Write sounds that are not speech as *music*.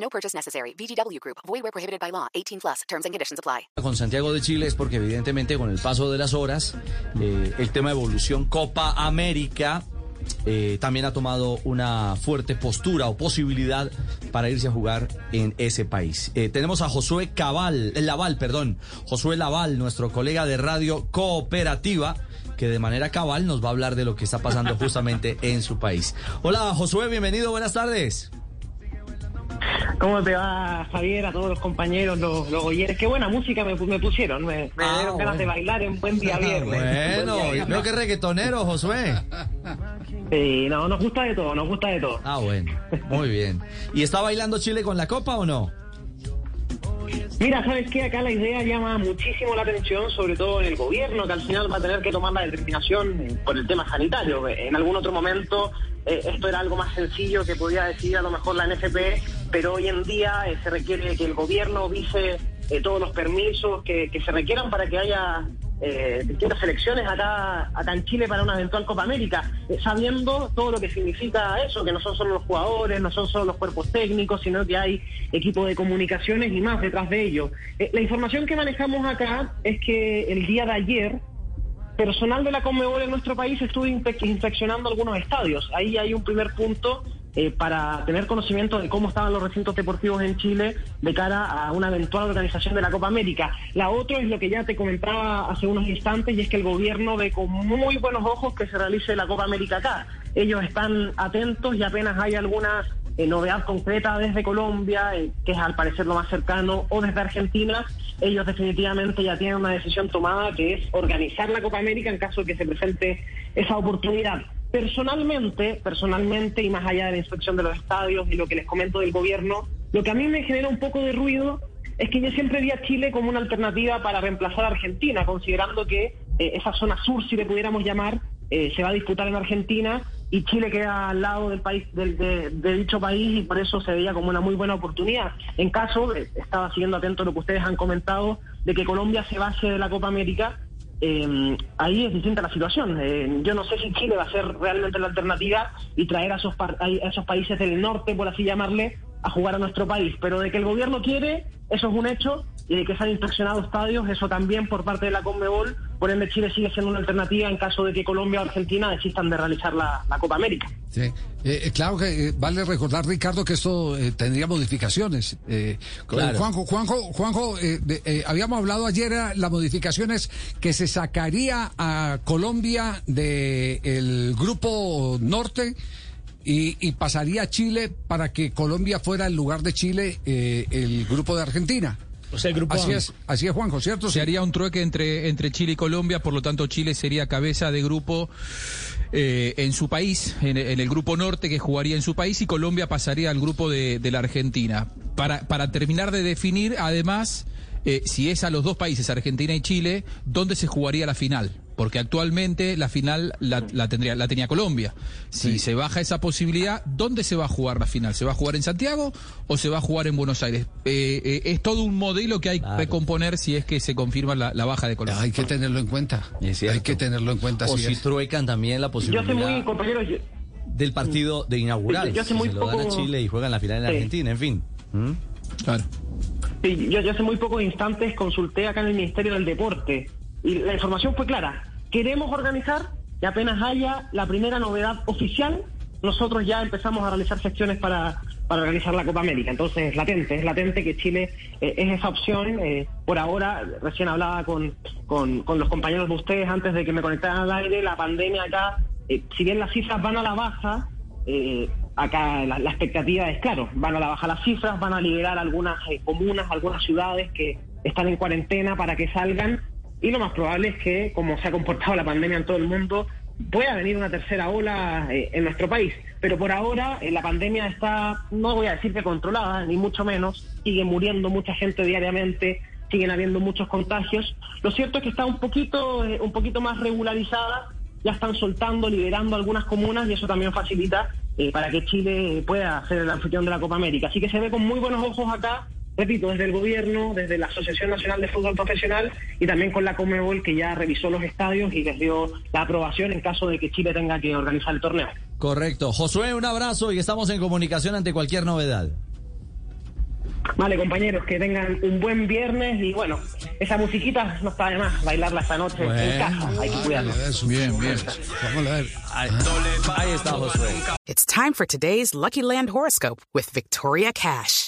No purchase necessary. VGW Group. Void where prohibited by law. 18 plus. Terms and conditions apply. Con Santiago de Chile es porque evidentemente con el paso de las horas, eh, el tema de evolución Copa América eh, también ha tomado una fuerte postura o posibilidad para irse a jugar en ese país. Eh, tenemos a Josué Cabal, eh, Laval, perdón, Josué Laval, nuestro colega de radio cooperativa que de manera cabal nos va a hablar de lo que está pasando *laughs* justamente en su país. Hola Josué, bienvenido, buenas tardes. ¿Cómo te va, Javier? A todos los compañeros, los, los. Qué buena música me, me pusieron. Me, me Ah, dieron ganas bueno. de bailar en buen día *laughs* viernes. Bueno, En buen día veo que reggaetonero, Josué. Sí, no, nos gusta de todo, nos gusta de todo. Ah, bueno, muy bien. ¿Y está bailando Chile con la copa o no? Mira, ¿sabes qué? Acá la idea llama muchísimo la atención, sobre todo en el gobierno, que al final va a tener que tomar la determinación por el tema sanitario. En algún otro momento eh, esto era algo más sencillo que podía decidir a lo mejor la NFP, pero hoy en día eh, se requiere que el gobierno vise eh, todos los permisos que, que se requieran para que haya eh, distintas elecciones acá, acá en Chile para una eventual Copa América, eh, sabiendo todo lo que significa eso, que no son solo los jugadores, no son solo los cuerpos técnicos, sino que hay equipo de comunicaciones y más detrás de ello. Eh, la información que manejamos acá es que el día de ayer, personal de la Conmebol en nuestro país estuvo inspeccionando algunos estadios. Ahí hay un primer punto eh, para tener conocimiento de cómo estaban los recintos deportivos en Chile de cara a una eventual organización de la Copa América. La otra es lo que ya te comentaba hace unos instantes y es que el gobierno ve con muy buenos ojos que se realice la Copa América acá. Ellos están atentos y apenas hay alguna eh, novedad concreta desde Colombia, eh, que es al parecer lo más cercano, o desde Argentina, ellos definitivamente ya tienen una decisión tomada que es organizar la Copa América en caso de que se presente esa oportunidad. Personalmente, personalmente, y más allá de la inspección de los estadios y lo que les comento del gobierno, lo que a mí me genera un poco de ruido es que yo siempre vi a Chile como una alternativa para reemplazar a Argentina, considerando que eh, esa zona sur, si le pudiéramos llamar, eh, se va a disputar en Argentina y Chile queda al lado del país del, de, de dicho país y por eso se veía como una muy buena oportunidad. En caso, eh, estaba siguiendo atento a lo que ustedes han comentado, de que Colombia se base de la Copa América, eh, ahí es distinta la situación. Eh, yo no sé si Chile va a ser realmente la alternativa y traer a esos, a esos países del norte, por así llamarle, a jugar a nuestro país. Pero de que el gobierno quiere, eso es un hecho, y de que se han inspeccionado estadios, eso también por parte de la Conmebol. Por ende, Chile sigue siendo una alternativa en caso de que Colombia o Argentina desistan de realizar la, la Copa América. Sí, Eh, eh, claro que eh, vale recordar, Ricardo, que esto eh, tendría modificaciones. Eh, Claro. Juanjo, Juanjo, Juanjo eh, de- eh, habíamos hablado ayer las modificaciones que se sacaría a Colombia del grupo norte y, y pasaría a Chile para que Colombia fuera en lugar de Chile eh, el grupo de Argentina. O sea, el grupo Así es, así es, Juanjo, ¿cierto? Se haría un trueque entre, entre Chile y Colombia, por lo tanto Chile sería cabeza de grupo eh, en su país, en, en el grupo norte que jugaría en su país y Colombia pasaría al grupo de, de la Argentina. Para, para terminar de definir, además, eh, si es a los dos países, Argentina y Chile, ¿dónde se jugaría la final? Porque actualmente la final la, la tendría, la tenía Colombia. Si se baja esa posibilidad, ¿dónde se va a jugar la final? ¿Se va a jugar en Santiago o se va a jugar en Buenos Aires? Eh, eh, es todo un modelo que hay Claro. que componer si es que se confirma la, la baja de Colombia. Hay que tenerlo en cuenta. Hay que tenerlo en cuenta. O si es. truecan también la Yo posibilidad sé muy, compañeros, yo- del partido de inaugural. Yo hace si muy se lo dan a Chile y juegan la final en Sí. Argentina, en fin. ¿Mm? Claro. Sí, yo, yo hace muy pocos instantes consulté acá en el Ministerio del Deporte y la información fue clara. Queremos organizar y apenas haya la primera novedad oficial, nosotros ya empezamos a realizar secciones para, para organizar la Copa América. Entonces es latente, es latente que Chile eh, es esa opción. eh, por ahora, recién hablaba con, con, los compañeros de ustedes antes de que me conectaran al aire, la pandemia acá, eh, si bien las cifras van a la baja, acá la, la expectativa es, claro, van a la baja las cifras, van a liberar algunas comunas, algunas ciudades que están en cuarentena para que salgan y lo más probable es que, como se ha comportado la pandemia en todo el mundo, pueda venir una tercera ola eh, en nuestro país. Pero por ahora eh, la pandemia está, no voy a decir que controlada, ni mucho menos, sigue muriendo mucha gente diariamente, siguen habiendo muchos contagios. Lo cierto es que está un poquito, eh, un poquito más regularizada, ya están soltando, liberando algunas comunas y eso también facilita para que Chile pueda ser el anfitrión de la Copa América. Así que se ve con muy buenos ojos acá repito, desde el gobierno, desde la Asociación Nacional de Fútbol Profesional y también con la Comebol que ya revisó los estadios y les dio la aprobación en caso de que Chile tenga que organizar el torneo. Correcto. Josué, un abrazo y estamos en comunicación ante cualquier novedad. Vale, compañeros, que tengan un buen viernes y bueno, esa musiquita no está de más, bailarla esta noche en casa, hay que cuidarlo. Bien, bien. Vamos a ver. Ahí, ahí está Josué. It's time for today's Lucky Land horoscope with Victoria Cash.